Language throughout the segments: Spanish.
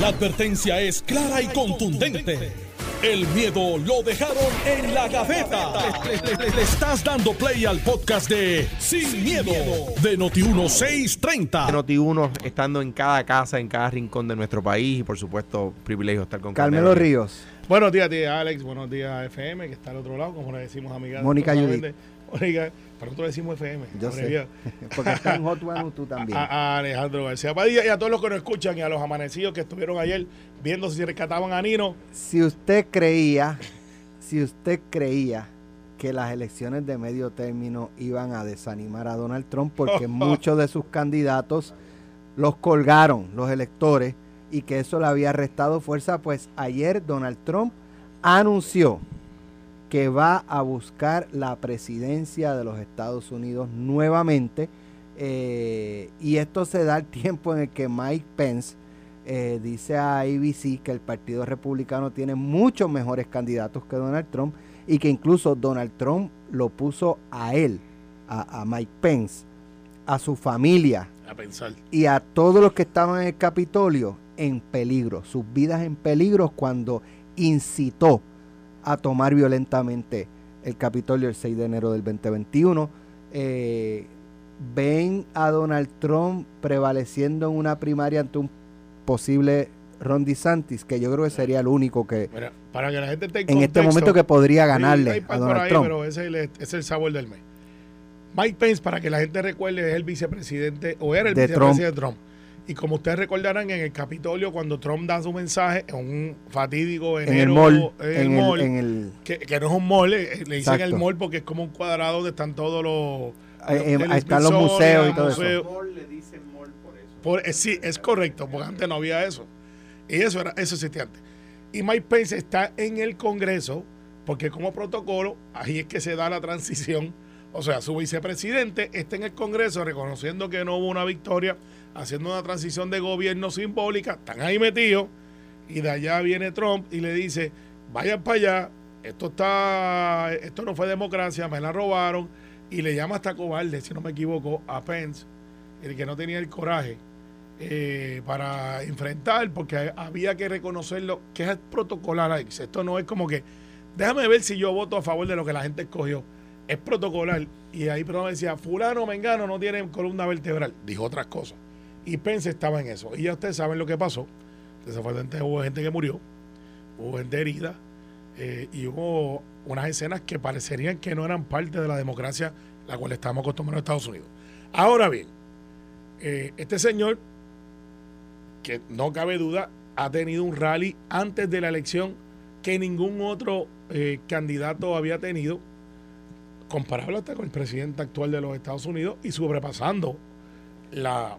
La advertencia es clara y contundente. El miedo lo dejaron en la gaveta. Le, le estás dando play al podcast de Sin, miedo, de Noti1630. Noti1 estando en cada casa, en cada rincón de nuestro país y por supuesto privilegio estar con Carmelo Ríos. Buenos días, tía Alex. Buenos días, FM, que está al otro lado, como le decimos amiga. Mónica Judith. Mónica, para nosotros decimos FM. Yo sé. Porque está en Hot One tú también. A, a, Alejandro García Padilla y a todos los que nos escuchan y a los amanecidos que estuvieron ayer viendo si rescataban a Nino. Si usted creía, si usted creía que las elecciones de medio término iban a desanimar a Donald Trump porque muchos de sus candidatos los colgaron los electores y que eso le había restado fuerza, pues ayer Donald Trump anunció que va a buscar la presidencia de los Estados Unidos nuevamente. Eh, y esto se da al tiempo en el que Mike Pence eh, dice a ABC que el Partido Republicano tiene muchos mejores candidatos que Donald Trump y que incluso Donald Trump lo puso a él, a, a Mike Pence, a su familia a pensar. y a todos los que estaban en el Capitolio en peligro, sus vidas en peligro cuando incitó a tomar violentamente el Capitolio el 6 de enero del 2021. Eh, ven a Donald Trump prevaleciendo en una primaria ante un posible Ron DeSantis, que yo creo que sería el único que Mira, para que la gente esté en, en este momento que podría ganarle a Donald ahí, Trump. Pero ese es, el, ese es el sabor del mes. Mike Pence, para que la gente recuerde, es el vicepresidente, o era el De vicepresidente de Trump. Y como ustedes recordarán, en el Capitolio, cuando Trump da su mensaje, en un fatídico enero, en el mall, en el en el, mall, en el- que, que no es un mall, eh, le dicen el mall porque es como un cuadrado donde están todos los... eh, están los museos y todo eso. museo. Por- eh, sí, es correcto, porque antes no había eso. Y eso era, eso existía antes. Y Mike Pence está en el Congreso, porque como protocolo, ahí es que se da la transición. O sea, su vicepresidente está en el Congreso reconociendo que no hubo una victoria, haciendo una transición de gobierno simbólica, están ahí metidos, y de allá viene Trump y le dice, vayan para allá, esto está, esto no fue democracia, me la robaron, y le llama hasta cobarde, si no me equivoco, a Pence, el que no tenía el coraje eh, para enfrentar, porque había que reconocerlo, que es protocolar. Esto no es como que, déjame ver si yo voto a favor de lo que la gente escogió. Es protocolar. Y ahí pero decía, fulano, mengano, no tiene columna vertebral. Dijo otras cosas. Y Pence estaba en eso. Y ya ustedes saben lo que pasó. Desafortunadamente hubo gente que murió, hubo gente herida, eh, y hubo unas escenas que parecerían que no eran parte de la democracia la cual estamos acostumbrados en Estados Unidos. Ahora bien, eh, este señor, que no cabe duda, ha tenido un rally antes de la elección que ningún otro eh, candidato había tenido, comparable hasta con el presidente actual de los Estados Unidos y sobrepasando la,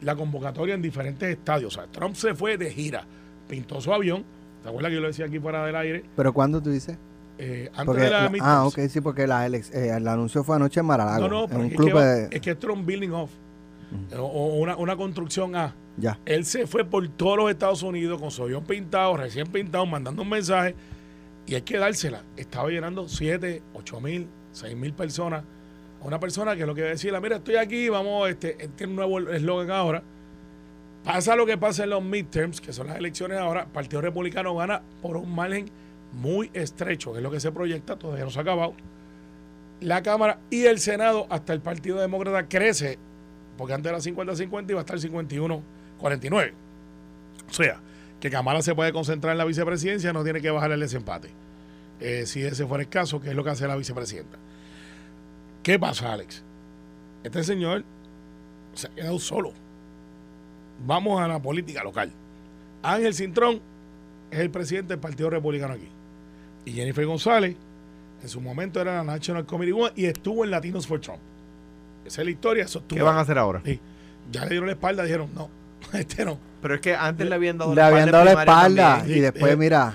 la convocatoria en diferentes estadios. O sea, Trump se fue de gira, pintó su avión, ¿te acuerdas que yo lo decía aquí fuera del aire? Pero ¿cuándo tú dices? Eh, antes Porque de la ah, ok, sí, porque la eh, el anuncio fue anoche en Maralago, No, no, en un es, club que de... es que es Trump Building Off, o una, una construcción A. Ya. Él se fue por todos los Estados Unidos con su avión pintado, recién pintado, mandando un mensaje. Y hay que dársela. Estaba llenando 7, 8 mil, 6 mil personas. Una persona que lo que decía, mira, estoy aquí, vamos, este, tiene un nuevo eslogan ahora. Pasa lo que pasa en los midterms, que son las elecciones ahora, el Partido Republicano gana por un margen muy estrecho, que es lo que se proyecta, todavía no se ha acabado. La Cámara y el Senado, hasta el Partido Demócrata crece, porque antes era 50-50 y va a estar 51-49. O sea, que Kamala se puede concentrar en la vicepresidencia, no tiene que bajar el desempate. Eh, si ese fuera el caso, que es lo que hace la vicepresidenta. ¿Qué pasa, Alex? Este señor se ha quedado solo. Vamos a la política local. Ángel Cintrón es el presidente del Partido Republicano aquí. Y Jennifer González, en su momento era la National Committee Woman y estuvo en Latinos for Trump. Esa es la historia, eso estuvo ¿Qué van a hacer ahora? Sí. Ya le dieron la espalda, dijeron, no, este no. Pero es que antes le habían dado Le habían dado la espalda también. y después, Eh, mira,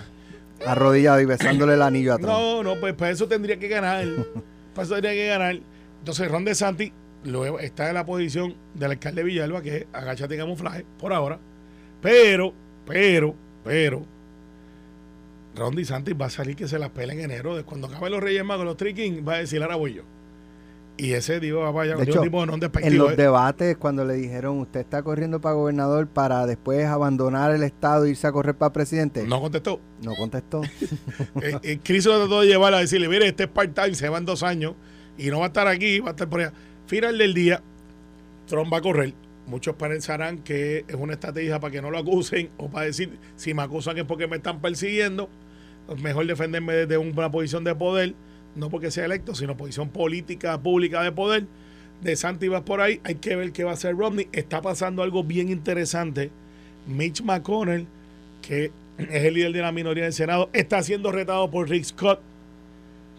arrodillado y besándole el anillo a Trump. No, no, pues para eso tendría que ganar. eso tendría que ganar. Entonces, Ron DeSantis luego está en la posición del alcalde de Villalba, que agachate camuflaje, por ahora. Pero, pero, pero, Ron DeSantis va a salir que se las pela en enero. Cuando acaben los Reyes Magos, los Three Kings, va a decir, ahora voy yo. Y ese digo, vaya, De hecho, tipo no En los ¿eh? debates, cuando le dijeron, usted está corriendo para gobernador para después abandonar el Estado e irse a correr para presidente, No contestó. no contestó. Eh, eh, Chris lo trató de llevar a decirle, mire, este es part-time, se va en dos años y no va a estar aquí, va a estar por allá. Final del día, Trump va a correr. Muchos pensarán que es una estrategia para que no lo acusen o para decir, si me acusan es porque me están persiguiendo, mejor defenderme desde una posición de poder, no porque sea electo, sino posición política, pública de poder. De Santi va por ahí, hay que ver qué va a hacer Romney. Está pasando algo bien interesante. Mitch McConnell, que es el líder de la minoría del Senado, está siendo retado por Rick Scott.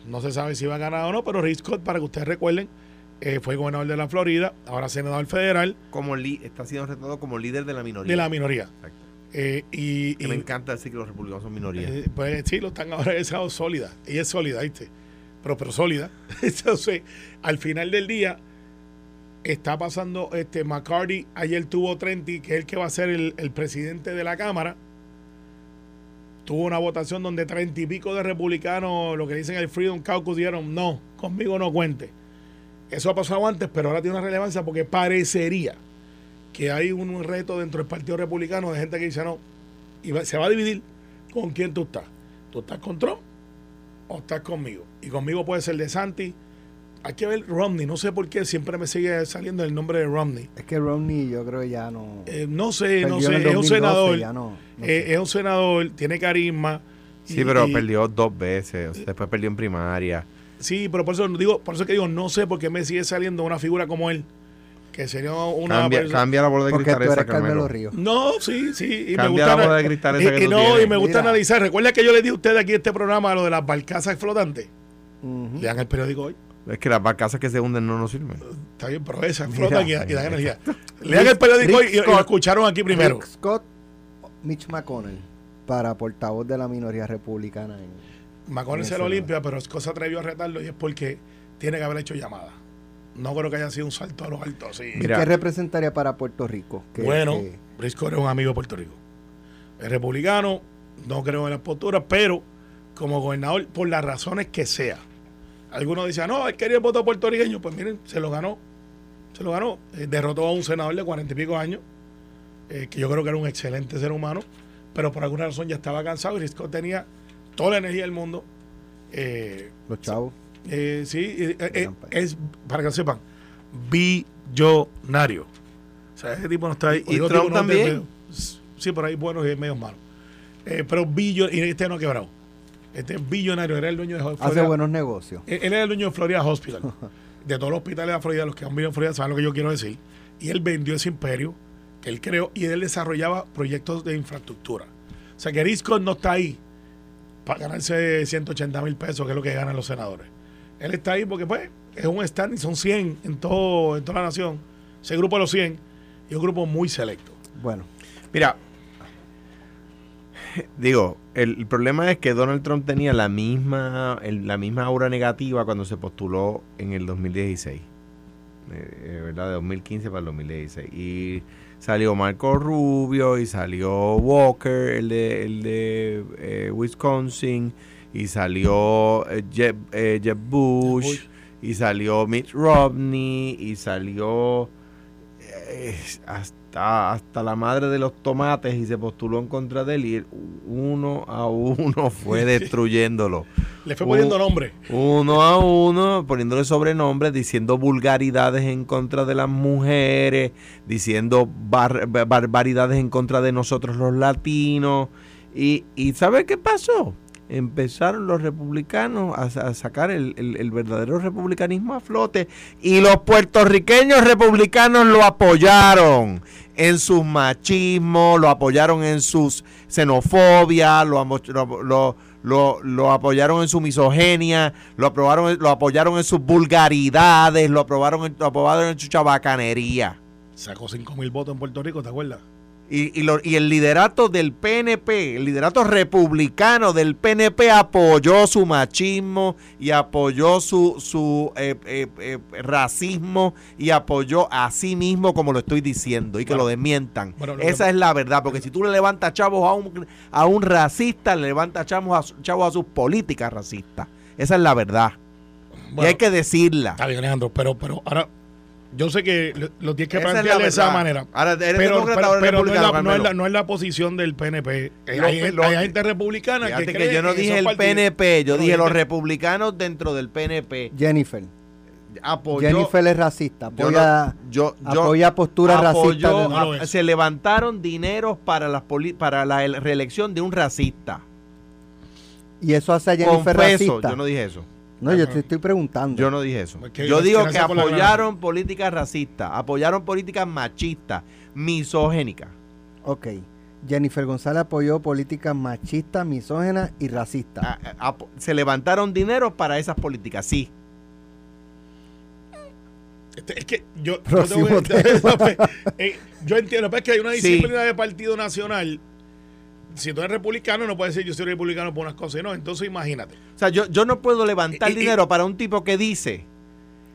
No se sabe si va a ganar o no, pero Rick Scott, para que ustedes recuerden, eh, fue gobernador de la Florida, ahora senador federal Como li- está siendo retado como líder de la minoría. de la minoría. Exacto. Eh, y, Que y- me encanta decir que los republicanos son minoría. eh, pues sí, lo están ahora en sólida. Ella es sólida, ¿viste? Pero, pero sólida. Entonces, al final del día, está pasando este McCarthy. Ayer tuvo Trenti, que es el que va a ser el, presidente de la Cámara. Tuvo una votación donde treinta y pico de republicanos, lo que dicen el Freedom Caucus, dijeron no, conmigo no cuente. Eso ha pasado antes, pero ahora tiene una relevancia porque parecería que hay un reto dentro del Partido Republicano de gente que dice no, y se va a dividir con quién tú estás. ¿Tú estás con Trump o estás conmigo? Y conmigo puede ser de Santi. Hay que ver Romney. No sé por qué siempre me sigue saliendo el nombre de Romney. Es que Romney yo creo que ya no... Eh, no sé, no sé. el Es un 2012, senador. ya no- no Eh, sé. es un senador, tiene carisma. Sí, y- pero y- perdió dos veces. o sea, después perdió en primaria. Sí, pero por eso digo, por eso que digo, no sé por qué me sigue saliendo una figura como él. Que sería una Cambia, persona- cambia la bola de Porque cristal esa, Carmelo Carmelo. Ríos. No, sí, sí. Y me Cambia gusta, la bola de cristal esa y, que y no, tienes. y me gusta Mira. analizar. Recuerda que yo le di a ustedes aquí este programa lo de las barcazas flotantes. Lean el periódico hoy. Es que las barcazas que se hunden no nos sirven. Está bien, pero esas Mira. flotan y, y dan energía. Lean el periódico hoy y, y lo escucharon aquí primero. Rick Scott, Mitch McConnell, para portavoz de la minoría republicana. en- McConnell se lo limpia, pero Scott se atrevió a retarlo y es porque tiene que haber hecho llamada. No creo que haya sido un salto a los altos. Sí. Mira. ¿Qué representaría para Puerto Rico? Que- bueno, que- Briscoe es un amigo de Puerto Rico. Es republicano, no creo en las posturas, pero como gobernador, por las razones que sea. Algunos dicen, no, él quería el voto puertorriqueño. Pues miren, se lo ganó. Se lo ganó. Eh, derrotó a un senador de cuarenta y pico años, eh, que yo creo que era un excelente ser humano, pero por alguna razón ya estaba cansado y Briscoe tenía toda la energía del mundo. Eh, los chavos. Eh, sí, eh, eh, pues. es, para que lo sepan, billonario. O sea, ese tipo no está ahí. ¿Y otro Trump tipo no también? Sí, por ahí buenos y medios malos. Eh, pero billo, y este no ha quebrado. Este es billonario, era el dueño de Florida. Hace buenos negocios. Él, él era el dueño de Florida Hospital. de todos los hospitales de Florida, los que han vivido en Florida saben lo que yo quiero decir. Y él vendió ese imperio que él creó y él desarrollaba proyectos de infraestructura. O sea que Risco no está ahí para ganarse 180 mil pesos, que es lo que ganan los senadores. Él está ahí porque pues es un stand y son 100 en, todo, en toda la nación. Ese grupo de los 100 y un grupo muy selecto. Bueno, Mira, digo, el, el problema es que Donald Trump tenía la misma, el- la misma aura negativa cuando se postuló en el 2016. eh, ¿Verdad? De 2015 para el 2016. Y salió Marco Rubio y salió Walker, el de, el de eh, Wisconsin, y salió eh, Jeb, eh, Jeb Bush, Bush. y salió Mitt Romney, y salió eh, hasta, hasta la madre de los tomates y se postuló en contra de él y él uno a uno fue destruyéndolo. Le fue poniendo Uh, nombre. Uno a uno, poniéndole sobrenombres, diciendo vulgaridades en contra de las mujeres, diciendo bar- barbaridades en contra de nosotros los latinos. Y, y ¿sabe qué pasó? Empezaron los republicanos a, sa- a sacar el, el- verdadero republicanismo a flote y los puertorriqueños republicanos lo apoyaron en sus machismos, lo apoyaron en sus xenofobia, lo, lo, lo- apoyaron en su misoginia, lo, aprobaron, lo apoyaron en sus vulgaridades, lo, aprobaron lo aprobaron en su chabacanería. Sacó 5 mil votos en Puerto Rico, ¿te acuerdas? Y, y lo- y el liderato del PNP, el liderato republicano del PNP apoyó su machismo y apoyó su, su eh, eh, eh, racismo y apoyó a sí mismo como lo estoy diciendo y que Bueno, lo desmientan. bueno, lo Esa que- es la verdad, porque si tú le levantas chavos a un, a un racista, le levantas chavos a, chavos a sus políticas racistas. Esa es la verdad. y hay que decirla. Está bien, Alejandro, pero, pero ahora yo sé que lo, tienes que Esa es plantear la de esa manera. Ahora, ¿eres pero demócrata pero- pero no, es la, no, es la, no es la posición del PNP. Lo- hay, lo- hay gente republicana que, que, cree yo no en dije el partidos. PNP, yo No, dije los republicanos dentro del PNP. Jennifer. Apoyó, Jennifer es racista. yo Apoya, no- yo- yo apoya posturas apoyó- racistas. a- es. se levantaron dineros para, las poli- para la el- reelección de un racista. y eso hace a Jennifer Confeso, racista. yo no dije eso. No, yo te estoy preguntando. Yo no dije eso. Yo digo que apoyaron políticas racistas, apoyaron políticas machistas, misogénicas. Ok. Jennifer González apoyó políticas machistas, misógenas y racistas. A- a- apo- se levantaron dinero para esas políticas, sí. Este, es que yo, yo, voy-. Eh, yo entiendo, pero es que hay una Sí. disciplina de partido nacional. Si tú eres republicano, no puedes decir yo soy republicano por unas cosas y no. Entonces imagínate. O sea, yo, yo no puedo levantar Y- y- dinero para un tipo que dice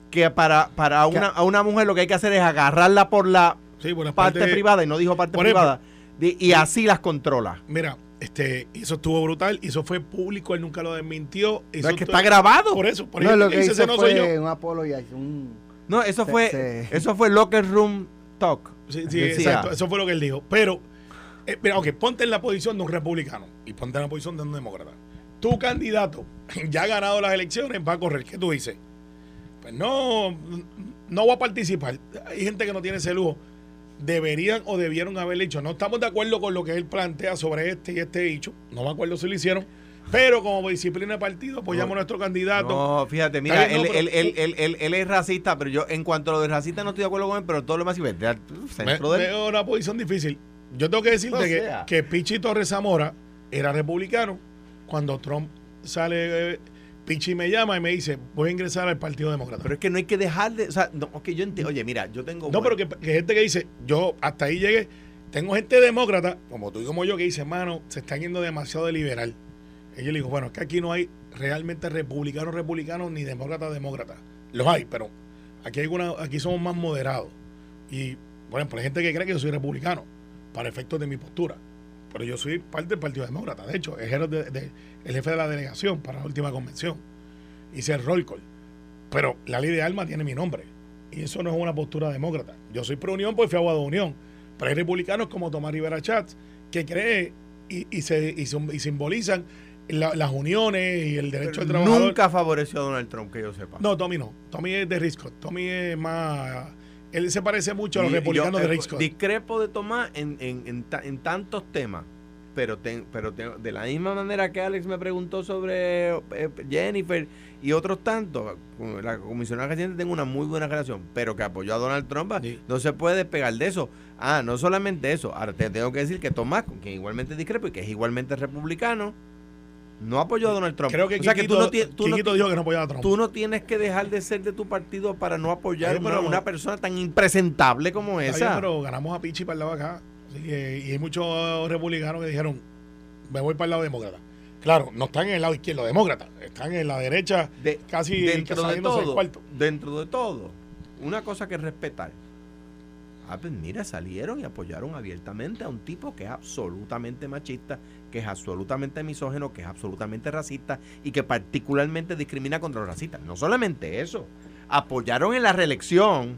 que para, para una, a una mujer lo que hay que hacer es agarrarla por la Sí, por las parte privada y no dijo parte ejemplo, privada y así las controla. Mira, este, eso estuvo brutal, eso fue público, él nunca lo desmintió. Eso es que está grabado. Por eso, por no, eso lo que que dice, hizo ese no soy yo. fue un un... No, eso Se- fue se- eso fue locker room talk. Sí, sí, exacto, eso fue lo que él dijo. Pero, eh, mira, ok, ponte en la posición de un republicano y ponte en la posición de un demócrata. Tu candidato ya ha ganado las elecciones, va a correr. ¿Qué tú dices? Pues no, no voy a participar. Hay gente que no tiene ese lujo. Deberían o debieron haberle dicho, no estamos de acuerdo con lo que él plantea sobre este y este dicho. No me acuerdo si lo hicieron. Pero como disciplina de partido, apoyamos No, a nuestro candidato. No, fíjate, mira, bien, no, él, pero- él, él, él, él- él es racista, pero yo en cuanto a lo de racista no estoy de acuerdo con él, pero todo lo sí, vete al Me- centro del... veo una posición difícil. Yo tengo que decirte O que, sea. que Pichi Torres Zamora era republicano. Cuando Trump sale, eh, Pichi me llama y me dice, voy a ingresar al Partido Demócrata. Pero es que no hay que dejar de... O sea, no, ok, yo entiendo... Oye, mira, yo tengo... no, pero que, que gente que dice, yo hasta ahí llegué. Tengo gente demócrata, como tú y como yo, que dice, hermano, se están yendo demasiado de liberal. Y yo le digo, bueno, es que aquí no hay realmente republicanos, republicanos, ni demócratas, demócratas. Los hay, pero aquí, hay una, aquí somos más moderados. Y, por ejemplo, hay gente que cree que yo soy republicano, para efectos de mi postura. Pero yo soy parte del Partido Demócrata. De hecho, es el, jefe de la delegación para la última convención. Hice el roll call. Pero la ley de armas tiene mi nombre. Y eso no es una postura demócrata. Yo soy pro unión porque fui abogado de unión. Pero hay republicanos como Tomás Rivera Chats que cree y, y se, y, simbolizan la- las uniones y el derecho del trabajador. Nunca favoreció a Donald Trump, que yo sepa. No, Tommy no. Tommy es de Riscott. Tommy es más. Él se parece mucho a los republicanos yo, de eh, Riscott. Discrepo de Tomás en, en, en, en tantos temas. Pero, ten- pero ten- de la misma manera que Alex me preguntó sobre eh, Jennifer y otros tantos, con la comisionada reciente tengo una muy buena relación, pero que apoyó a Donald Trump, Sí. no se puede despegar de eso. Ah, no solamente eso, ahora te tengo que decir que Tomás, con quien igualmente discrepo y que es igualmente republicano, no apoyó a Donald Trump. Creo que o sea que tú no, ti- tú no dijo que no apoyaba a Trump. Tú no tienes que dejar de ser de tu partido para no apoyar pero- a una persona tan impresentable como esa. bien, pero ganamos a Pichi para el lado acá. Así que- y hay muchos republicanos que dijeron, me voy para el lado demócrata. Claro, no están en el lado izquierdo demócrata, están en la derecha De- casi dentro de todo, cuarto. dentro de todo, una cosa que respetar. Ah, pues mira, salieron y apoyaron abiertamente a un tipo que es absolutamente machista, que es absolutamente misógeno, que es absolutamente racista y que particularmente discrimina contra los racistas. No solamente eso, apoyaron en la reelección,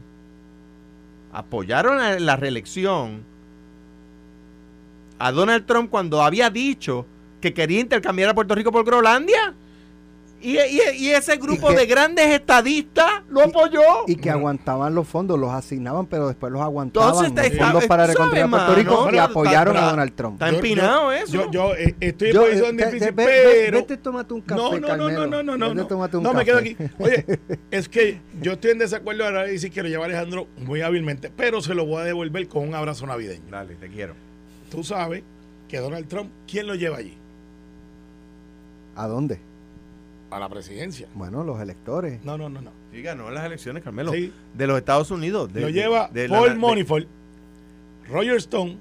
apoyaron en la reelección a Donald Trump cuando había dicho que quería intercambiar a Puerto Rico por Groenlandia. Y, y- y ese grupo que- de grandes estadistas lo apoyó. Y que Bueno. aguantaban los fondos, los asignaban, pero después los aguantaban. Entonces, los está- fondos para ¿sabe, reconstruir a Puerto? Rico y Pero apoyaron está- a Donald Trump. Está empinado eso. Yo, yo eh, estoy en Yo, posición eh, difícil, ve- ve- pero... Vete, tómate un café, no, no, no, Carmelo. no, no, no, Vete, no. tómate un No, me quedo aquí. Oye, es que yo estoy en desacuerdo ahora y si quiero llevar a Alejandro muy hábilmente, pero se lo voy a devolver con un abrazo navideño. Dale, te quiero. Tú sabes que Donald Trump, ¿quién lo lleva allí? ¿A dónde? A la presidencia. Bueno, los electores. No, no, no, no. Sí, ganó las elecciones, Carmelo. Sí. De los Estados Unidos. de- lo de- lleva de la- Paul de- Moniford, Roger Stone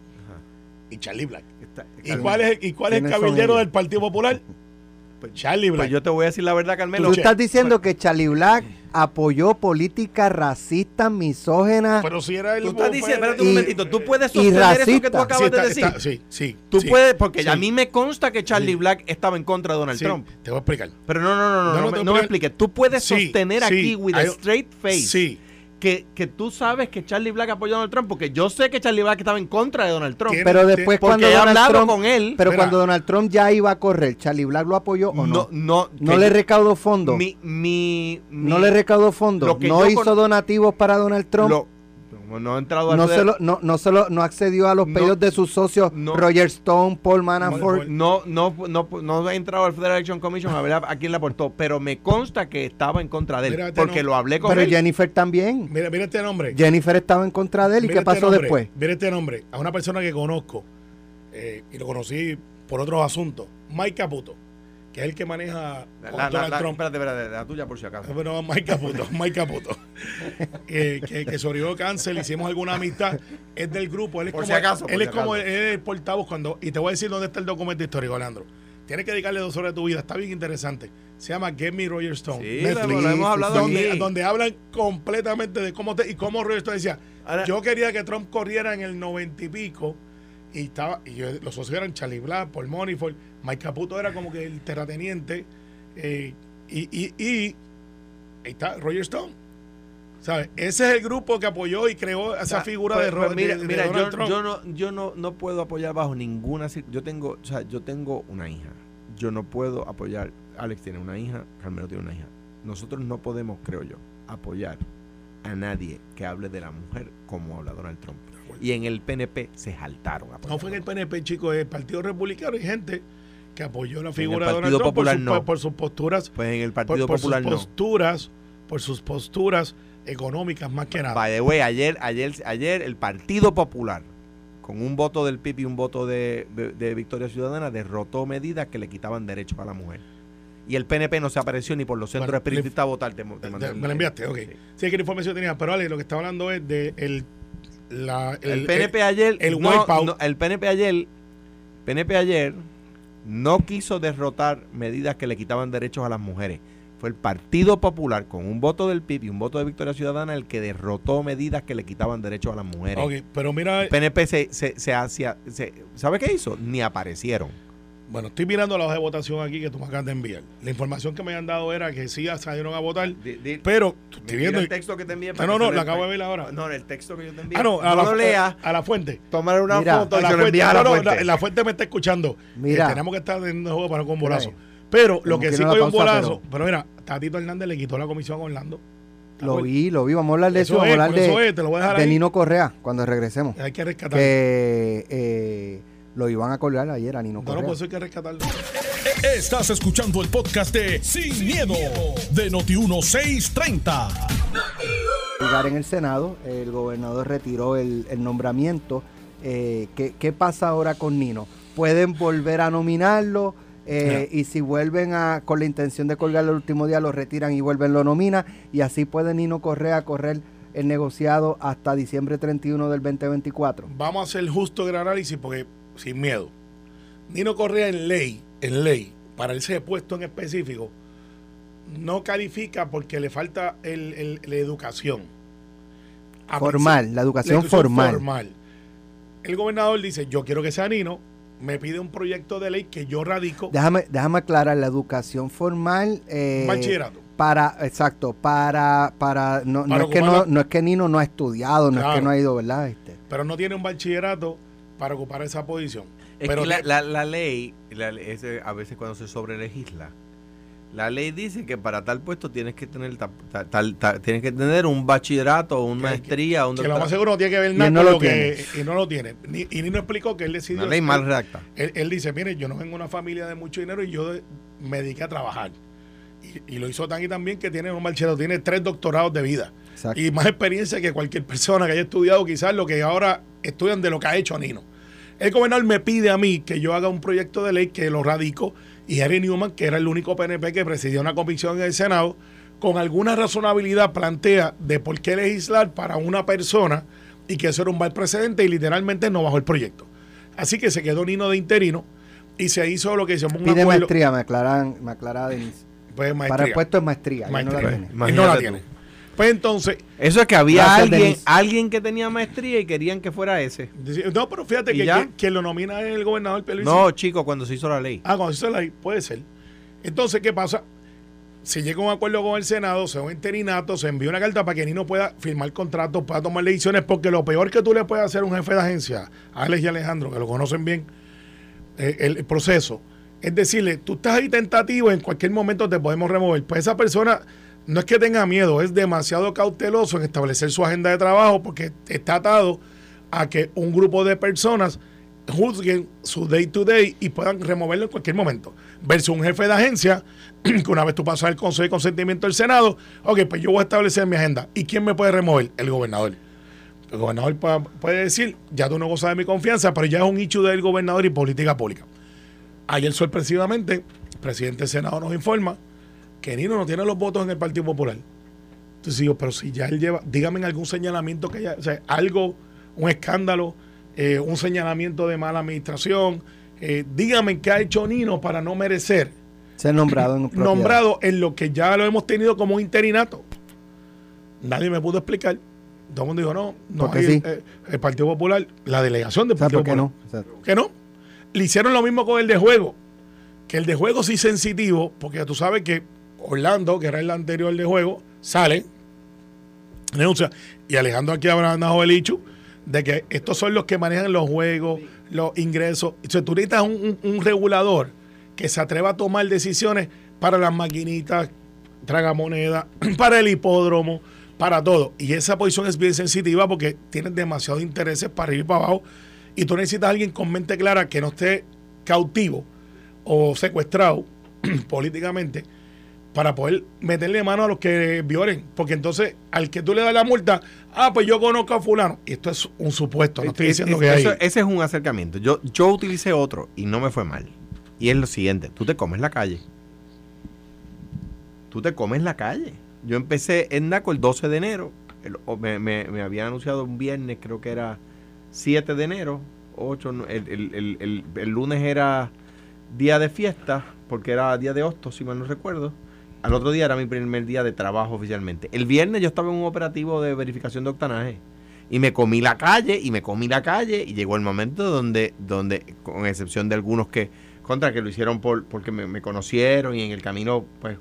y Charlie Black. está- ¿Y cuál es, y cuál es el ¿Quiénes son caballero ellos? del Partido Popular? pues- Charlie Black. Pues yo te voy a decir la verdad, Carmelo. Tú estás diciendo que Charlie Black apoyó políticas racistas, misógenas. Pero si era el. Tú estás diciendo, espérate un Y- momentito, tú puedes sostener eso que racista. tú Sí, acabas está- de decir. está- sí, sí. Tú sí. puedes, porque Sí. a mí me consta que Charlie Sí. Black estaba en contra de Donald Sí, Trump. Te voy a explicar. Pero no, no, no, no, No, no, no, me- expliques. Tú puedes Sí, sostener sí, aquí with a straight face Sí. Que, que tú sabes que Charlie Black apoyó a Donald Trump, porque yo sé que Charlie Black estaba en contra de Donald Trump. Pero después cuando Donald hablado Trump, con él. pero Mira. cuando Donald Trump ya iba a correr, Charlie Black lo apoyó o no. no, no, No le recaudó fondos. mi, mi, no le recaudó fondos. No hizo con- donativos para Donald Trump. lo- no ha entrado no, se lo, no, no, se lo- no accedió a los No, pedidos de sus socios no. Roger Stone, Paul Manafort. no, no, no, no he entrado al Federal Election Commission a ver a, a quién le aportó, pero me consta que estaba en contra de él, Mira, porque no- lo hablé con Pero él. Jennifer también. Mira, mira este nombre. Jennifer estaba en contra de él. ¿Y Mira qué este pasó nombre, después? Mira este nombre. A una persona que conozco eh, y lo conocí por otros asuntos. Mike Caputo, que es el que maneja La, la, Donald la- Trump. espérate, espérate, la tuya por si acaso. Bueno, Mike Caputo, Mike Caputo. Eh, que, que sobrevivió cáncer, hicimos alguna amistad. Es del grupo. Él es Por como, si acaso, él es si como el portavoz cuando. Y te voy a decir dónde está el documento histórico, Leandro. Tienes que dedicarle dos horas de tu vida. Está bien interesante. Se llama Get Me Roger Stone. Sí, Netflix. lo, hemos hablado donde, aquí. donde hablan completamente de cómo te, y cómo Roger Stone decía Ahora- yo quería que Trump corriera en el noventa y pico y estaba y yo- los socios eran Charlie Black, Paul Moniford, Mike Caputo era como que el terrateniente eh, y, y, y ahí está Roger Stone ¿sabes? ese es el grupo que apoyó y creó esa O sea, figura pues- de, pues Ro- mira, de- de mira, Donald yo, Trump yo no, yo no, no puedo apoyar bajo ninguna yo tengo, o sea, yo tengo una hija. Yo no puedo apoyar, Alex tiene una hija, Carmelo tiene una hija. Nosotros no podemos, creo yo, apoyar a nadie que hable de la mujer como habla Donald Trump. Y en el PNP se saltaron no fue en el PNP chicos el Partido Republicano y gente que apoyó la el figura de Donald Trump por, Popular sus- no. por sus posturas Pues en el por, Partido por Popular sus no. posturas por sus posturas económicas más que nada By the way, ayer, ayer, ayer el Partido Popular, con un voto del PIB y un voto de, de- Victoria Ciudadana, derrotó medidas que le quitaban derechos a la mujer. Y el PNP no se apareció ni por los centros Bueno, espiritistas a votar. Te, te el- me la enviaste, ok. sí. Sí, que la información tenía. Pero Ale, lo que está hablando es de el, la, El, PNP ayer, el no- wipeout. no, el PNP ayer, PNP ayer no quiso derrotar medidas que le quitaban derechos a las mujeres. Fue el Partido Popular con un voto del PIB y un voto de Victoria Ciudadana el que derrotó medidas que le quitaban derechos a las mujeres. Ok, pero mira, El PNP se, se, se hacía, se- ¿sabe qué hizo? Ni aparecieron. Bueno, estoy mirando la hoja de votación aquí que tú me acabas de enviar. La información que me han dado era que sí salieron a votar, pero estoy viendo. el texto que te envié. No, para no, no, se lo acabo de ver ahora. No, el texto que yo te envié. Ah, no, a la, lo leas, a la fuente. tomar una Mira, foto A y la fuente. a No, la no, fuente. la, la fuente me está escuchando. Mira. Que tenemos que estar en juego para con un bolazo. Pero lo que que sí no la cogió un bolazo. Pero... mira, Tatito Hernández le quitó la comisión a Orlando. Lo vi, lo vi. Vamos a hablar de eso. Eso Vamos a es, hablar eso de, es, te lo voy a dejar de. Nino Correa cuando regresemos. Hay que rescatarlo. Que eh, lo iban a colgar ayer a Nino No, no, Correa. por eso hay que rescatarlo. Estás escuchando el podcast de Sin, miedo, de Noti1630. Llegar en el Senado, el gobernador retiró el, el nombramiento. Eh, ¿qué, qué pasa ahora con Nino? ¿Pueden volver a nominarlo? Eh, y si vuelven a con la intención de colgarlo el último día, lo retiran y vuelven, lo nominan. Y así puede Nino Correa correr el negociado hasta diciembre 31 del 2024. Vamos a hacer justo el análisis porque sin miedo. Nino Correa en ley, en ley, para ese puesto en específico, no califica porque le falta el, el- la educación. A Formal, la educación formal. formal. El gobernador dice, yo quiero que sea Nino, me pide un proyecto de ley que yo radico Déjame, déjame aclarar, la educación formal... eh, bachillerato. Para, exacto, para, para, no, no es que no, no es que Nino no ha estudiado, no es que no ha ido, ¿verdad? Este, Pero no tiene un bachillerato para ocupar esa posición. Es pero que la, la- la ley, la ese, a veces cuando se sobrelegisla, la ley dice que para tal puesto tienes que tener ta- ta- tal- ta- tienes que tener un bachillerato, una Que- maestría, un que lo más seguro no tiene que ver nada él no con lo lo que... Y no lo tiene. Ni- y Nino explicó que él decidió... Una ley mal redacta. Él, él dice, mire, yo no vengo de una familia de mucho dinero y yo de- me dediqué a trabajar. Y, y lo hizo tan y tan bien que tiene un bachillerato, tiene tres doctorados de vida. exacto. Y más experiencia que cualquier persona que haya estudiado quizás lo que ahora estudian de lo que ha hecho Nino. El gobernador me pide a mí que yo haga un proyecto de ley que lo radico y Harry Newman, que era el único PNP que presidió una comisión en el Senado, con alguna razonabilidad plantea de por qué legislar para una persona y que eso era un mal precedente y literalmente no bajó el proyecto. Así que se quedó Nino de interino y se hizo lo que se llamó un Pide acuerdo. maestría, me aclaran, me aclara Denise. Pues maestría. Para el puesto de maestría. él no la Maestría. tiene. No la tiene. Pues entonces, Eso es que había alguien, alguien que tenía maestría y querían que fuera ese. no, pero fíjate ¿Y que quien, lo nomina es el gobernador Pierluisi. No, chico, cuando se hizo la ley. Ah, cuando se hizo la ley, puede ser. Entonces, ¿qué pasa? Se llega a un acuerdo con el Senado, se da un interinato, se envía una carta para que Nino pueda firmar contratos, pueda tomar decisiones, porque lo peor que tú le puedes hacer a un jefe de agencia, Alex y Alejandro, que lo conocen bien, eh, el, el proceso, es decirle, tú estás ahí tentativo, en cualquier momento te podemos remover. Pues esa persona no es que tenga miedo, es demasiado cauteloso en establecer su agenda de trabajo porque está atado a que un grupo de personas juzguen su day to day y puedan removerlo en cualquier momento. Versus un jefe de agencia, que una vez tú pasas el consejo de consentimiento del Senado, ok, pues yo voy a establecer mi agenda. ¿Y quién me puede remover? El gobernador. El gobernador puede, decir, ya tú no gozas de mi confianza, pero ya es un hecho del gobernador y política pública. Ayer sorpresivamente, el presidente del Senado nos informa que Nino no tiene los votos en el Partido Popular. Entonces digo, pero si ya él lleva, dígame en algún señalamiento que haya, o sea, algo, un escándalo, eh, un señalamiento de mala administración, eh, dígame qué ha hecho Nino para no merecer Ser nombrado en nombrado en lo que ya lo hemos tenido como un interinato. Nadie me pudo explicar. Todo el mundo dijo, no, no ¿Por qué hay, sí? eh, el Partido Popular, la delegación del Partido ¿por qué Popular. no? O sea, Que no. Le hicieron lo mismo con el de juego. Que el de juego sí sensitivo, porque tú sabes que Orlando, que era el anterior de juego, sale, denuncia, y Alejandro aquí habrá dado el hecho de que estos son los que manejan los juegos, los ingresos. Entonces tú necesitas un, un- un regulador que se atreva a tomar decisiones para las maquinitas, tragamonedas, para el hipódromo, para todo. Y esa posición es bien sensitiva porque tienen demasiados intereses para arriba y para abajo. Y tú necesitas a alguien con mente clara que no esté cautivo o secuestrado políticamente para poder meterle mano a los que violen. Porque entonces, al que tú le das la multa, ah, pues yo conozco a fulano. Y esto es un supuesto, no estoy Es- diciendo es- que hay. eso- ese es un acercamiento. Yo, yo utilicé otro y no me fue mal. Y es lo siguiente, tú te comes la calle. Tú te comes la calle. Yo empecé en NACO el 12 de enero. El- me, me, me habían anunciado un viernes, creo que era 7 de enero. 8, no- el, el- el- el- el lunes era día de fiesta, porque era día de hosto, si mal no recuerdo. Al otro día era mi primer día de trabajo oficialmente. El viernes yo estaba en un operativo de verificación de octanaje. Y me comí la calle, y me comí la calle, y llegó el momento donde, donde con excepción de algunos que, contra que lo hicieron por, porque me, me conocieron y en el camino, pues,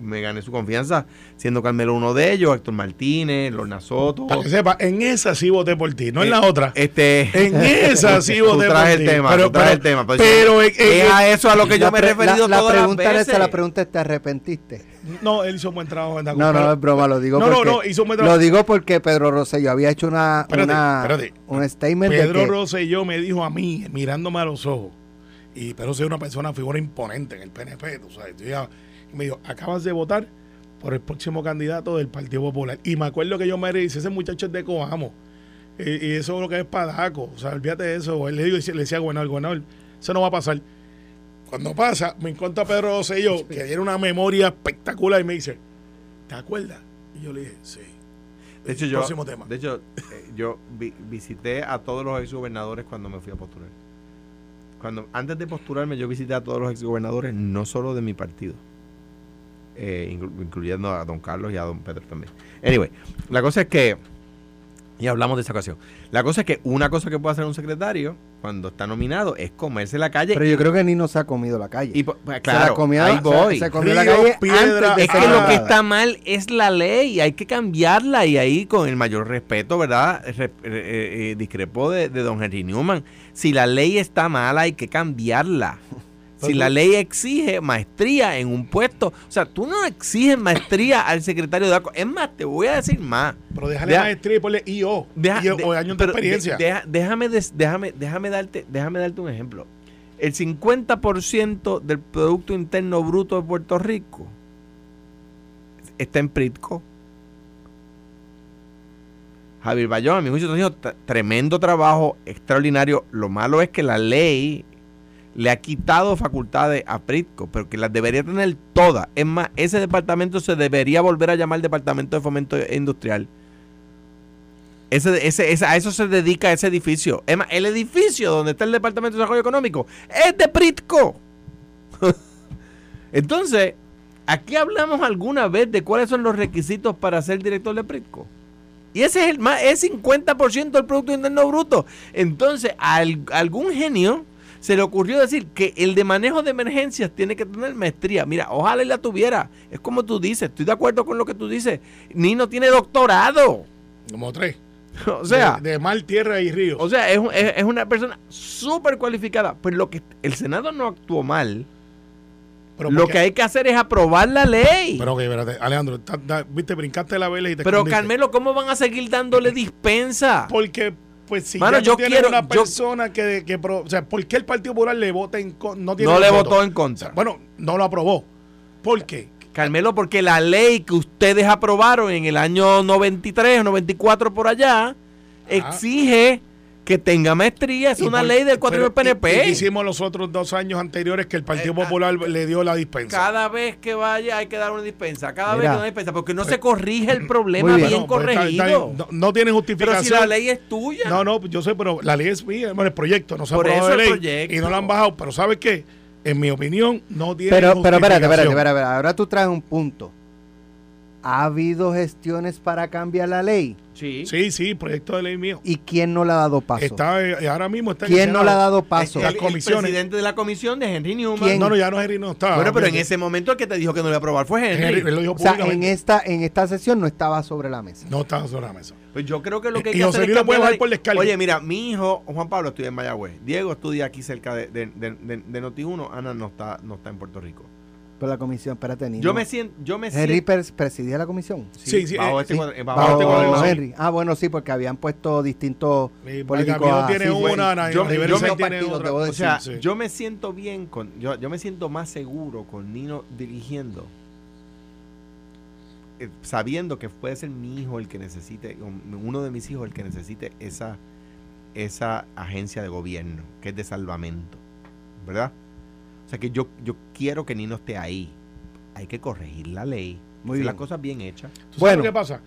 me gané su confianza, siendo Carmelo uno de ellos, Héctor Martínez, Lorna Soto. Para que sepa, en esa sí voté por ti, no en la Eh, otra. Este, En esa sí tú voté por ti. el tema, Pero- tú traes pero- el tema. pues, pero es a eso a lo que yo la me he referido la, la pregunta las es veces. esa, la pregunta es, ¿te arrepentiste? No, él hizo un buen trabajo en Daco, No, no, es broma, lo digo No, no, porque... no, hizo un buen trabajo. Lo digo porque Pedro Rosselló había hecho una, Espérate, una- espérate. un statement Pedro de que... Rosselló me dijo a mí, mirándome a los ojos, y Pedro soy una persona, figura imponente en el PNP, tú sabes. yo ya- me dijo, acabas de votar por el próximo candidato del Partido Popular. Y me acuerdo que yo me dice, ese muchacho es de Coamo. Y, y eso es lo que es padaco. O sea, olvídate de eso. Él le, digo, le decía, gobernador, gobernador, eso no va a pasar. Cuando pasa, me encuentra Pedro Rosselló, que tiene una memoria espectacular, y me dice, ¿te acuerdas? Y yo le dije, sí. De hecho, yo, Próximo tema. de hecho, eh, yo vi- visité a todos los exgobernadores cuando me fui a postular. Cuando, antes de postularme, yo visité a todos los exgobernadores, no solo de mi partido, eh, inclu- incluyendo a don Carlos y a don Pedro también. Anyway, la cosa es que, y hablamos de esa ocasión, la cosa es que una cosa que puede hacer un secretario cuando está nominado es comerse la calle. Pero yo creo que ni no se ha comido la calle. y, pues, Se claro, la comió, ahí se- voy. Se, comió la calle piedra, antes de Es que lo que está mal es la ley, hay que cambiarla y ahí con el mayor respeto, ¿verdad? Re- eh, eh, discrepo de, de don Henry Newman. Si la ley está mala hay que cambiarla. Si la ley exige maestría en un puesto, o sea, tú no exiges maestría al secretario de ACO. Es más, te voy a decir más. Pero déjale Deja- maestría y ponle IO. Deja- IO, de- o años de experiencia. deja- déjame, des- déjame, déjame, darte, déjame darte un ejemplo. El 50% del Producto Interno Bruto de Puerto Rico está en Pritco. Javier Bayón, a mi juicio, tremendo trabajo, extraordinario. Lo malo es que la ley le ha quitado facultades a Pritco, pero que las debería tener todas. Es más, ese departamento se debería volver a llamar Departamento de Fomento Industrial. Ese, ese, ese- a eso se dedica ese edificio. Es más, el edificio donde está el Departamento de Desarrollo Económico es de Pritco. Entonces, Aquí hablamos alguna vez de cuáles son los requisitos para ser director de Pritco. Y ese es el más, es 50% del Producto Interno Bruto. Entonces, a algún genio se le ocurrió decir que el de manejo de emergencias tiene que tener maestría. Mira, ojalá y la tuviera. Es como tú dices, estoy de acuerdo con lo que tú dices. Nino tiene doctorado. Como tres. O sea, de, mar, tierra y río. O sea, es, es una persona súper cualificada. Pero lo que el Senado no actuó mal lo que hay que hacer es aprobar la ley. Pero que, espérate, Alejandro, viste, brincaste la vela y te Pero Carmelo, ¿cómo van a seguir dándole dispensa? Porque, pues si ya yo quiero, una persona que, que, o sea, ¿por qué el Partido Popular le vota en no No le votó en contra. bueno, no lo aprobó. ¿Por qué? Carmelo, porque la ley que ustedes aprobaron en el año 93 o 94 por allá exige que tenga maestría, es una ley del 4 del PNP. hicimos los otros dos años anteriores que el Partido eh, Popular ah, le dio la dispensa. Cada vez que vaya hay que dar una dispensa, cada vez que una dispensa, porque no se corrige el problema bien, pues, corregido. no, tiene justificación. Pero si la ley es tuya. No, no, yo sé, pero la ley es mía, bueno, el proyecto no se ha aprobado de ley y no la han bajado, pero ¿sabes qué? En mi opinión, no tiene pero, Pero espérate, espérate, espérate, ahora tú traes un punto. ¿Ha habido gestiones para cambiar la ley? Sí. Sí, sí, proyecto de ley mío. ¿Y quién no le ha dado paso? Está, eh, ahora mismo está ¿Quién no le ha dado paso? El, presidente de la comisión de Henry Newman. No, no, ya no Henry no estaba. Bueno, pero en ese momento el que te dijo que no le iba a aprobar fue Henry. o sea, en esta, en esta sesión no estaba sobre la mesa. No estaba sobre la mesa. Pues yo creo que lo que hay que hacer es puede bajar por el Oye, mira, mi hijo Juan Pablo estudia en Mayagüez. Diego estudia aquí cerca de, de, de, Noti1. Ana no está, no está en Puerto Rico la comisión, espérate, niño. Yo me siento, yo me Henry presidía la comisión. Sí, sí, bajo eh, este, eh, bajo este Henry. Ah, bueno, sí, porque habían puesto distintos políticos. tiene una, yo, me, tiene otra. O sea, yo me siento bien con, yo, yo me siento más seguro con Nino dirigiendo eh, sabiendo que puede ser mi hijo el que necesite, uno de mis hijos el que necesite esa, esa agencia de gobierno, que es de salvamento, ¿verdad? Sea que yo, yo quiero que Nino esté ahí. Hay que corregir la ley. Muy bien. las cosas bien hechas. bueno, qué pasa?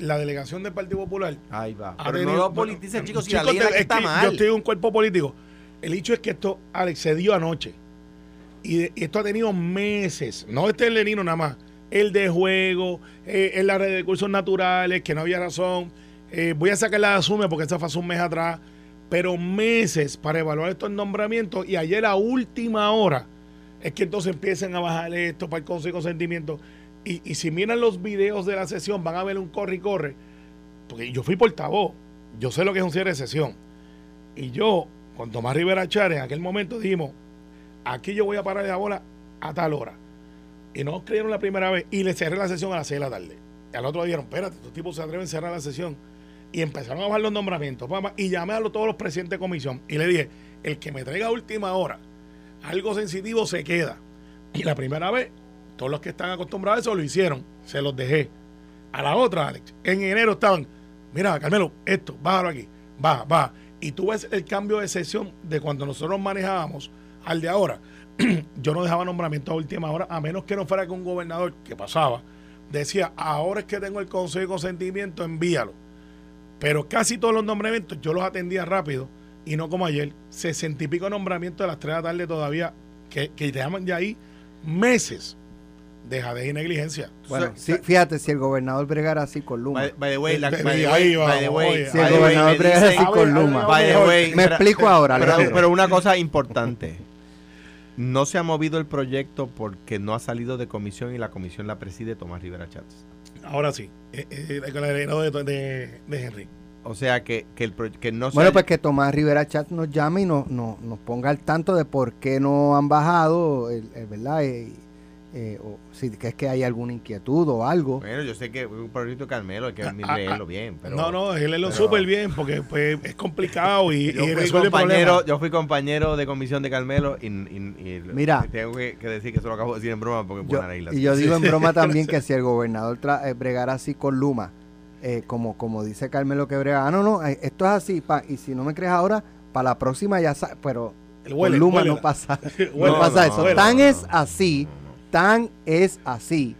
La delegación del Partido Popular. Ahí va. Pero no lo politicen, chicos, si la ley está mal. Yo estoy en un cuerpo político. El hecho es que esto, Alex, se dio anoche. Y, esto ha tenido meses. No este el Nino nada más. El de juego, eh, en la red de recursos naturales, que no había razón. Eh, voy a sacar la de Asume porque esta fue hace un mes atrás pero meses para evaluar estos nombramientos y ayer a última hora es que entonces empiezan a bajar esto para el Consejo de Consentimiento. Y, si miran los videos de la sesión van a ver un corre y corre, porque yo fui portavoz, yo sé lo que es un cierre de sesión. Y yo, con Tomás Rivera Chávez, en aquel momento dijimos, aquí yo voy a parar la bola a tal hora. Y no creyeron la primera vez y le cerré la sesión a las 6 de la tarde. Y al otro día dijeron, espérate, estos tipos se atreven a cerrar la sesión y empezaron a bajar los nombramientos. Y llamé a todos los presidentes de comisión y le dije, el que me traiga a última hora algo sensitivo se queda. Y la primera vez, todos los que están acostumbrados a eso lo hicieron, se los dejé. A la otra, Alex, en enero estaban, mira, Carmelo, esto, bájalo aquí, va, va. Y tú ves el cambio de sesión de cuando nosotros manejábamos al de ahora. Yo no dejaba nombramiento a última hora, a menos que no fuera con un gobernador, que pasaba. Decía, ahora es que tengo el consejo de consentimiento, envíalo pero casi todos los nombramientos yo los atendía rápido y no como ayer. Sesenta y pico nombramientos de las 3 de la tarde todavía que, que te llaman ya ahí meses de jadez y negligencia. Bueno, fíjate, si el gobernador bregara así con Luma. By, the way, si el gobernador bregara así con Luma. me explico ahora. Pero, una cosa importante. No se ha movido el proyecto porque no ha salido de comisión y la comisión la preside Tomás Rivera Chávez. Ahora sí, eh, eh, con el de, de, de, Henry. O sea que, que, el, que no Bueno, pues que Tomás Rivera Chat nos llame y nos, nos, ponga al tanto de por qué no han bajado, el, ¿verdad? Eh, eh, o si que es que hay alguna inquietud o algo. Bueno, yo sé que un proyecto Carmelo hay que ah, ah, leerlo bien. Pero, no, no, leerlo súper bien porque pues, es complicado y, yo, fui compañero, yo fui compañero de comisión de Carmelo y, Mira, tengo que, decir que eso lo acabo de decir en broma porque yo, Y yo digo en broma también que si el gobernador eh, bregara así con Luma, eh, como, como dice Carmelo que brega, ah, no, no, esto es así, pa, y si no me crees ahora, para la próxima ya sabes, pero con Luma no pasa, no pasa eso. Tan es así Tan es así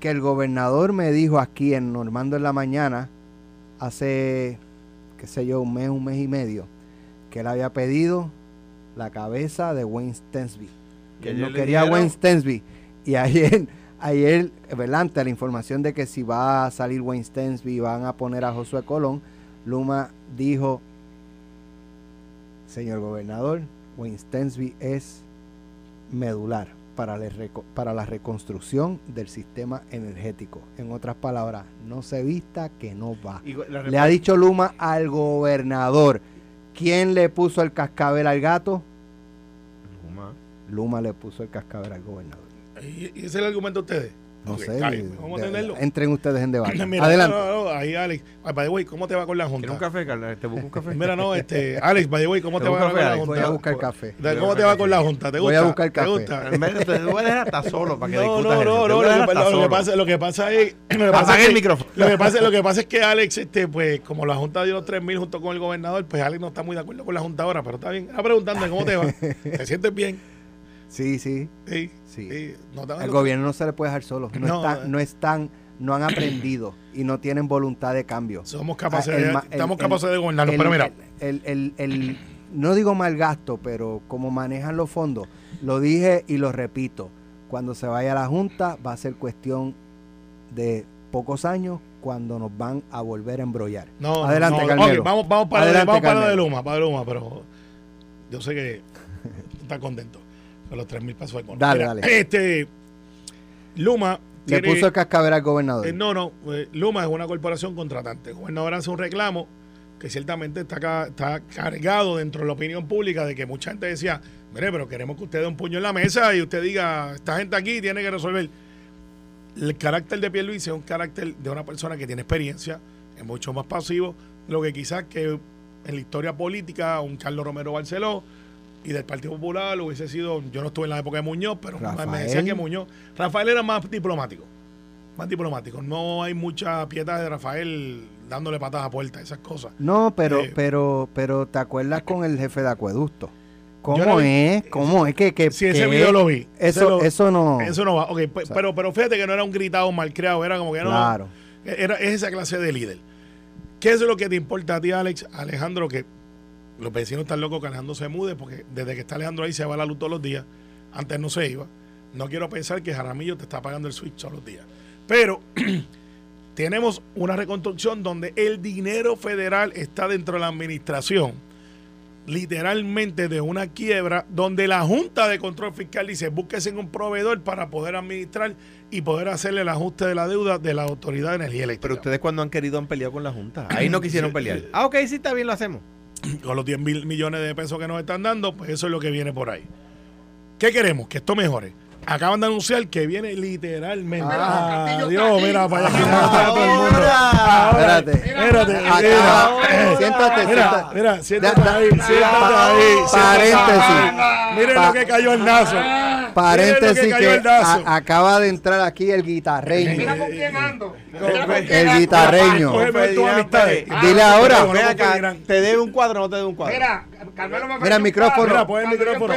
que el gobernador me dijo aquí en Normando en la mañana, hace, qué sé yo, un mes, un mes y medio, que él había pedido la cabeza de Wayne Stensby. Que él no quería Wayne Stensby. Y ayer, ayer, ¿verdad? Ante la información de que si va a salir Wayne Stensby y van a poner a Josué Colón, Luma dijo, señor gobernador, Wayne Stensby es medular para la, reco- para la reconstrucción del sistema energético. En otras palabras, no se vista que no va. Le ha dicho Luma al gobernador. ¿Quién le puso el cascabel al gato? Luma. Luma le puso el cascabel al gobernador. ¿Y, y ese es el argumento de ustedes? No sé. de- a tenerlo. entren ustedes en debate. Mira, Adelante. no, no, no, ahí Alex. Ay, by the way, ¿cómo te va con la ¿Quieres junta? un café, Carla? ¿Te busco un café? Mira, no, este, Alex, by the way, ¿cómo ¿Te te va con la Alex? Voy a junta? buscar café. ¿Cómo te va con la junta? ¿Te gusta? Voy a buscar ¿Te café. gusta? En vez de- Te voy a dejar hasta solo para que No, discutas no, no, Te no, lo, que, pasa, lo que pasa es, lo que pasa Apaga es el que- micrófono. Lo que pasa, lo que pasa es que Alex, este, pues, como la Junta dio los 3.000 junto con el gobernador, pues Alex no está muy de acuerdo con la Junta ahora, pero está bien. Está preguntando cómo te va. ¿Te sientes bien? Sí, sí. Sí. Sí. sí. Al gobierno no se le puede dejar solo. No, No, están, eh. no están, no han aprendido y no tienen voluntad de cambio. Somos capaces, Ah, el de, el- estamos el- capaces de gobernarlo, pero mira, El, el- el- no digo mal gasto, pero como manejan los fondos, lo dije y lo repito. Cuando se vaya a la Junta va a ser cuestión de pocos años cuando nos van a volver a embrollar. no, Adelante, no, vamos, vamos para, Adelante, vamos para de. Luma, para Luma, pero yo sé que tú estás contento con los 3.000 pesos de bono. Dale, Mira, dale. Este, Luma Le tiene- puso el cascabel al gobernador. Eh, no, no, eh, Luma es una corporación contratante. El gobernador hace un reclamo que ciertamente está, está cargado dentro de la opinión pública de que mucha gente decía, mire, pero queremos que usted dé un puño en la mesa y usted diga, esta gente aquí tiene que resolver. El carácter de Pierluisi es un carácter de una persona que tiene experiencia, es mucho más pasivo, lo que quizás que en la historia política un Carlos Romero Barceló y del Partido Popular hubiese sido, yo no estuve en la época de Muñoz, pero me Rafael. decían que Muñoz, Rafael era más diplomático más diplomático. No hay mucha piedad de Rafael dándole patas a puerta, esas cosas. No, pero, Eh, pero, pero ¿te acuerdas con el jefe de acueducto? ¿Cómo es? ¿Cómo es que, que Si ese que video lo vi. Eso, lo- eso no. Eso no va. Ok, pe- sea- pero, pero fíjate que no era un gritado mal creado, era como que no. claro. Era, es esa clase de líder. ¿Qué es lo que te importa a ti, Alex? Alejandro, que los vecinos están locos que Alejandro se mude, porque desde que está Alejandro ahí se va la luz todos los días. Antes no se iba. No quiero pensar que Jaramillo te está pagando el switch todos los días. Pero tenemos una reconstrucción donde el dinero federal está dentro de la administración, literalmente de una quiebra, donde la Junta de Control Fiscal dice, búsquese un proveedor para poder administrar y poder hacerle el ajuste de la deuda de la Autoridad de Energía Eléctrica. Pero ustedes cuando han querido han peleado con la Junta. Ahí no quisieron pelear. Ah, ok, sí, está bien, lo hacemos. Con los 10 mil millones de pesos que nos están dando, pues eso es lo que viene por ahí. ¿Qué queremos? Que esto mejore. Acaban de anunciar que viene literalmente. Ah, Ah, Dios, mira, para allá que Ah, está todo el mundo. ahora. Ahora, Espérate. Espérate, Acá. mira. Siéntate, Mira, siéntate. mira, siéntate Da- ahí, siéntate ahí. siéntate paréntesis. ahí. Miren Pa- lo que cayó el nazo. Paréntesis que a- acaba de entrar aquí el guitarreño. Mira con quién ando. El guitarreño. Dile ahora. Acá, confían. te debe un cuadro o no te debe un cuadro. Mira, Carmelo me Mira el micrófono. Mira, pon el micrófono.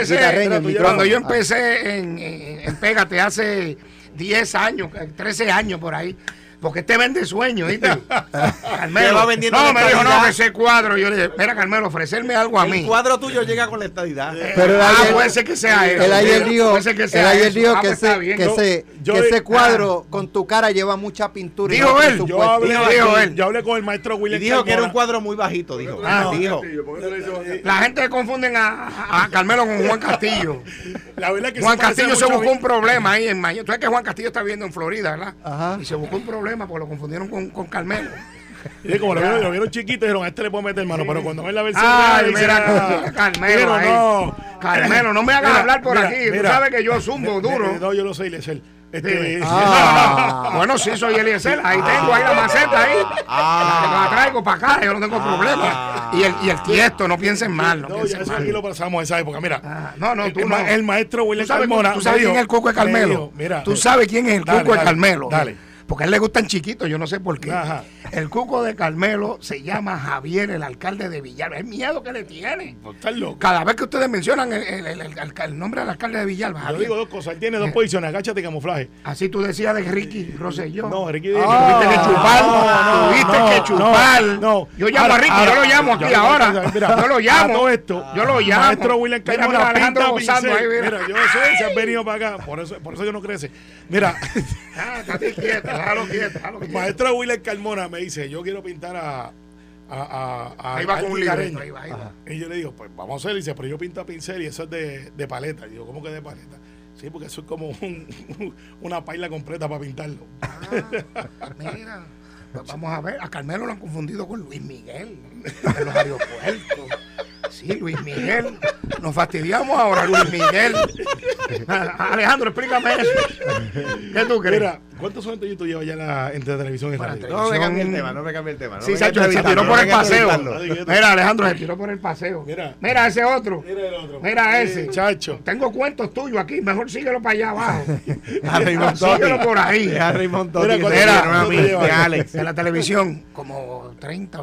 Cuando yo Ah. empecé en Pégate hace 10 años, 13 años por ahí, porque este vende sueños, ¿viste? Carmelo. Te va vendiendo no, me dijo, no, que ese cuadro. Yo le dije, mira, Carmelo, ofrecerme algo a El mí. cuadro tuyo llega con la estadidad. Pero él ah, ayer- puede ser que sea eso. Él ayer dijo, Puede ser que sea ayer eso. dijo Ah, que, pues ese, que, ese, yo que ese cuadro con tu cara lleva mucha pintura. y Dijo no él. Yo hablé, Dijo él. yo hablé con el maestro Y William dijo que era un Carmona. cuadro muy bajito, dijo. Ah, dijo. La gente confunden a, Carmelo con Juan Castillo. La verdad es que Juan Castillo se buscó un problema ahí en Miami. Tú sabes que Juan Castillo está viviendo en Florida, ¿verdad? Ajá. Y se buscó un problema porque lo confundieron con, con Carmelo. Y como lo vieron, lo vieron chiquito, dijeron, a este le puedo meter mano, pero cuando ven la versión Ay, real, mira, ah, Carmelo ahí. no. Carmelo, no me hagas Mira, hablar por mira, aquí. Tú mira. sabes que yo zumbo duro. No, yo lo sé, Eliezer. Este, Ah. Bueno, sí, soy Eliezer. Ahí tengo ahí la maceta ahí. Ah. La traigo para acá, yo no tengo problema. Y el, y el tiesto, no piensen mal. No, no, ya piensen eso mal. aquí lo pasamos a esa época. Mira, Ah, no, no, el, tú el no. ma- el maestro William ¿Tú sabes, Carmona. tú sabes me quién dijo- es el Cuco de me Carmelo? dijo, mira, Tú sabes quién es el Dale, Cuco de dale, Carmelo. dale. Porque a él le gustan chiquitos, yo no sé por qué. El cuco de Carmelo se llama Javier, el alcalde de Villalba. Es miedo que le tiene. Pues. Cada vez que ustedes mencionan el, el- el- el- el nombre del alcalde de Villalba, Yo digo dos cosas. Él tiene dos posiciones, agáchate camuflaje. así tú decías de Ricky Rosselló. No, Ricky de Tuviste que chupar, no, tuviste no, que chupar. no. Yo llamo a Ricky, ahora, yo lo llamo aquí ahora. mira, yo lo a llamo. todo esto, yo lo llamo. Maestro William Carmona, mira, Alejandro ahí, mira. Mira, yo sé, se han venido para acá. Por eso, por eso yo no crece. Mira, Ah, estate quieto, déjalo quieto, déjalo quieto. maestro William Carmona me dice, yo quiero pintar a... a, a, Ahí va con un libreto, ahí va, ahí va. Y yo le digo, pues vamos a hacer. Y dice, pero yo pinto a pincel y eso es de, de paleta. Y digo, ¿cómo que de paleta? Sí, porque eso es como un- una paila completa para pintarlo. Ah, mira, pues vamos a ver, a Carmelo lo han confundido con Luis Miguel en los aeropuertos. Sí, Luis Miguel. Nos fastidiamos ahora, Luis Miguel. Alejandro, explícame eso. ¿Qué tú crees? Mira, ¿cuántos años tú llevas ya en la, entre televisión y Para radio? No me cambie el tema, no me cambie el tema. no Sí, vengas se tiró por no el paseo. Mira, Alejandro se tiró por el paseo. Mira. Mira ese otro. Mira el otro. Mira Sí, ese. Chacho. Tengo cuentos tuyos aquí, mejor síguelo para allá abajo. A. Síguelo por ahí. A Raymond Mira, Mira, Alex. En la televisión, como 30,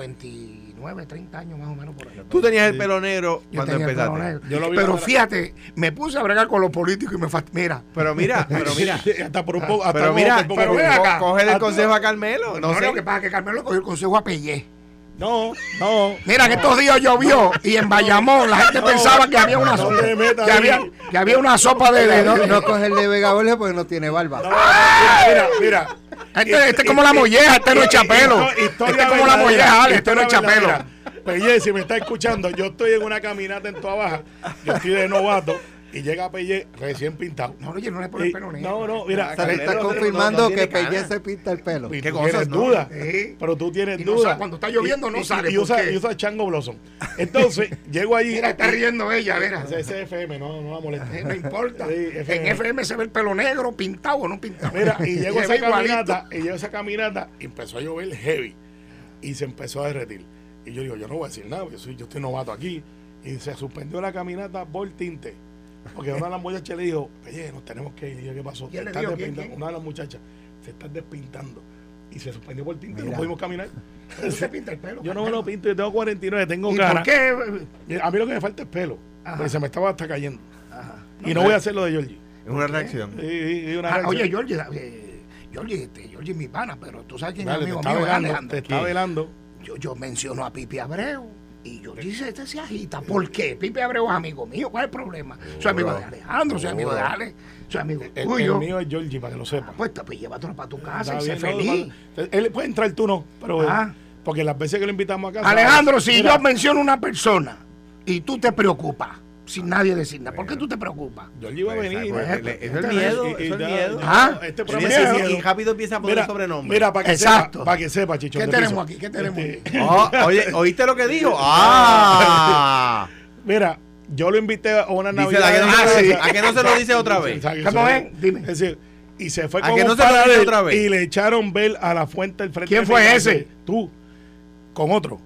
29, 30 años más o menos por ahí. Tú tenías el pelo negro Yo cuando tenía el pelo empezaste. negro. Yo lo vi pero fíjate, me puse a bregar con los políticos y me fast... Mira, Pero mira, pero mira. hasta por un poco. Hasta Pero mira, poco- pero ven acá. co- cógele el Hasta- consejo a Carmelo. no, No sé sé. lo que pasa es que Carmelo cogió el consejo a Pellé. No, no. Mira, que estos días llovió y en Bayamón la gente pensaba que había una sopa, que había, que había una sopa de... de- No, no coge el de Vega Borges porque no tiene barba. No, mira, mira. Este, este es como la molleja, este no es chapelo. Este es como la molleja, Ale, este no es chapelo. Pelle, si me está escuchando, yo estoy en una caminata en Toa Baja, yo estoy de novato y llega Pelle recién pintado. No, oye, no le pone el pelo negro. no, no, mira, O sea, te Carmelo está confirmando que cara. se pinta el pelo. y ¿Qué tú cosas, tienes duda, pero tú tienes duda. cuando está lloviendo no sale, Y, ¿por usa, y usa Chango Blossom. Entonces, llego allí. Mira, está riendo ella, mira. Ese FM, no, no la molesta. Eh, No importa. En FM se ve el pelo negro, pintado o no pintado. Mira, y llegó Se esa caminata, y llegó esa caminata y empezó a llover heavy. Y se empezó a derretir. Y yo digo, yo no voy a decir nada, yo, soy, yo estoy novato aquí. Y se suspendió la caminata por tinte. Porque una de las muchachas le dijo, oye, nos tenemos que ir. Y yo, ¿qué pasó? ¿Quién Se le están despintando". quién? Una de las muchachas se está despintando. Y se suspendió por tinte, no Mira. pudimos caminar. ¿Cómo se pinta el pelo? Yo no me lo pinto, yo tengo 49, tengo ¿Y cara. por qué? A mí lo que me falta es pelo. Ajá. Porque se me estaba hasta cayendo. Ajá. y no voy a hacer lo de Georgie. Es una reacción. Sí, sí, sí, una Ah, reacción. oye, Georgie, eh, Georgie, este, Georgie es mi pana, pero tú sabes quién Dale, es te amigo está mío, es velando, Alejandro. te está velando. Yo, yo menciono a Pipi Abreu y Georgie se, este se agita. ¿Por qué? Pipi Abreu es amigo mío. ¿Cuál es el problema? Soy amigo de Alejandro, soy amigo de Ale, soy amigo El, el tuyo. mío es Georgie, para que lo sepa. Pues, pues llévatelo para tu casa y sé feliz. Él puede entrar tú no, pero Ah. porque las veces que lo invitamos a casa. Alejandro, si yo menciono una persona y tú te preocupas, sin nadie decir nada, ¿por qué tú te preocupas? Georgie va a Pues, venir. le- es miedo, y eso es miedo. Ah, este miedo. Y rápido empieza a poner Mira, sobrenombre. mira, para que Exacto. sepa, para que sepa, Chicho. ¿Qué tenemos aquí? ¿Qué tenemos Este, aquí? Oh, oye, ¿oíste lo que dijo? ¡Ah! Mira, yo lo invité a una Dice, Navidad. ¿a que, no Ah, se. ¿a que no se lo dice otra vez? ¿Cómo es? Dime. Es decir, y se fue ¿A con que no un se lo dice otra vez? Y le echaron ver a la fuente del frente. ¿Quién fue ese? Tú. Con otro.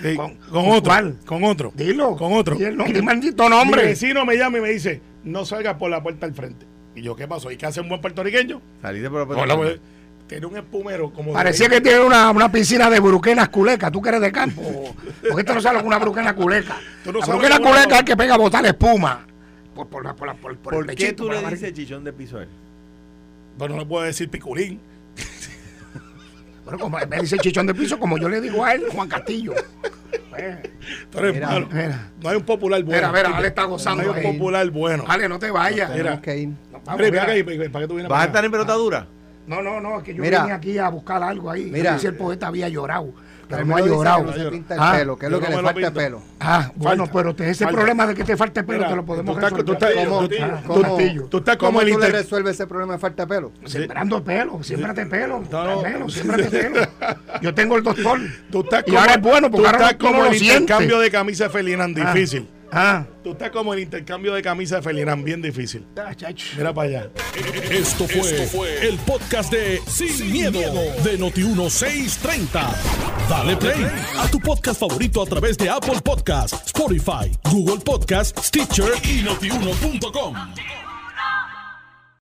Sí, ¿Con- con, con otro. cuál? Con otro. Dilo. Con otro. Y el nombre, maldito Mi nombre. vecino me llama y me dice, no salgas por la puerta al frente. Y yo, ¿qué pasó? ¿Y qué hace un buen puertorriqueño? Saliste por la Hola, pues, tiene un espumero como... de- Parecía que tiene una, una piscina de buruquenas culeca. Tú que eres de campo. ¿Por qué tú no que es una buruquena culeca? Tú no la es una- culeca es el que pega a botar espuma. Por, por, la- por, la- por, por el ¿Por qué pechito, tú por la le dices chichón de piso a él? Bueno, no le puedo decir piculín. Bueno, como me dice el chichón de piso, como yo le digo a él, Juan Castillo. Tú eres Mira, malo. mira. No hay un popular bueno. Mira, mira, Ale está gozando No hay un popular bueno. Ale, no te vayas. Mira. Que ir. Vamos, Mira, mira. ¿para qué tú vienes ¿Vas a estar en pelotadura? No, no, no, es que yo Mira. vine aquí a buscar algo ahí. Mira. Si el poeta había llorado. Pero no Carmelo ha llorado. que no se pinta el Ah, pelo, que es lo que no le falta pinto. pelo. Ah, bueno, Falta. pero te- ese Falta. problema de que te falte pelo Mira, te lo podemos tú estás- resolver. tú estás- ¿Cómo, tú- Ah, cómo- Castillo. Tú estás como el tú le inter- resuelves ese problema de falta de pelo? Sembrando pelo, pelo. Carmelo, siémbrate pelo. Yo tengo el doctor. Tú estás y ahora es bueno tú porque ahora estás tú como el intercambio de camisa de Felinán, Ah. difícil. Ah, Tú estás como el intercambio de camisa de Felinán, bien difícil. ah, chacho. Mira para allá. Esto fue, el podcast de Sin, miedo, de Noti1630. Dale play a tu podcast favorito a través de Apple Podcasts, Spotify, Google Podcasts, Stitcher y notiuno.com.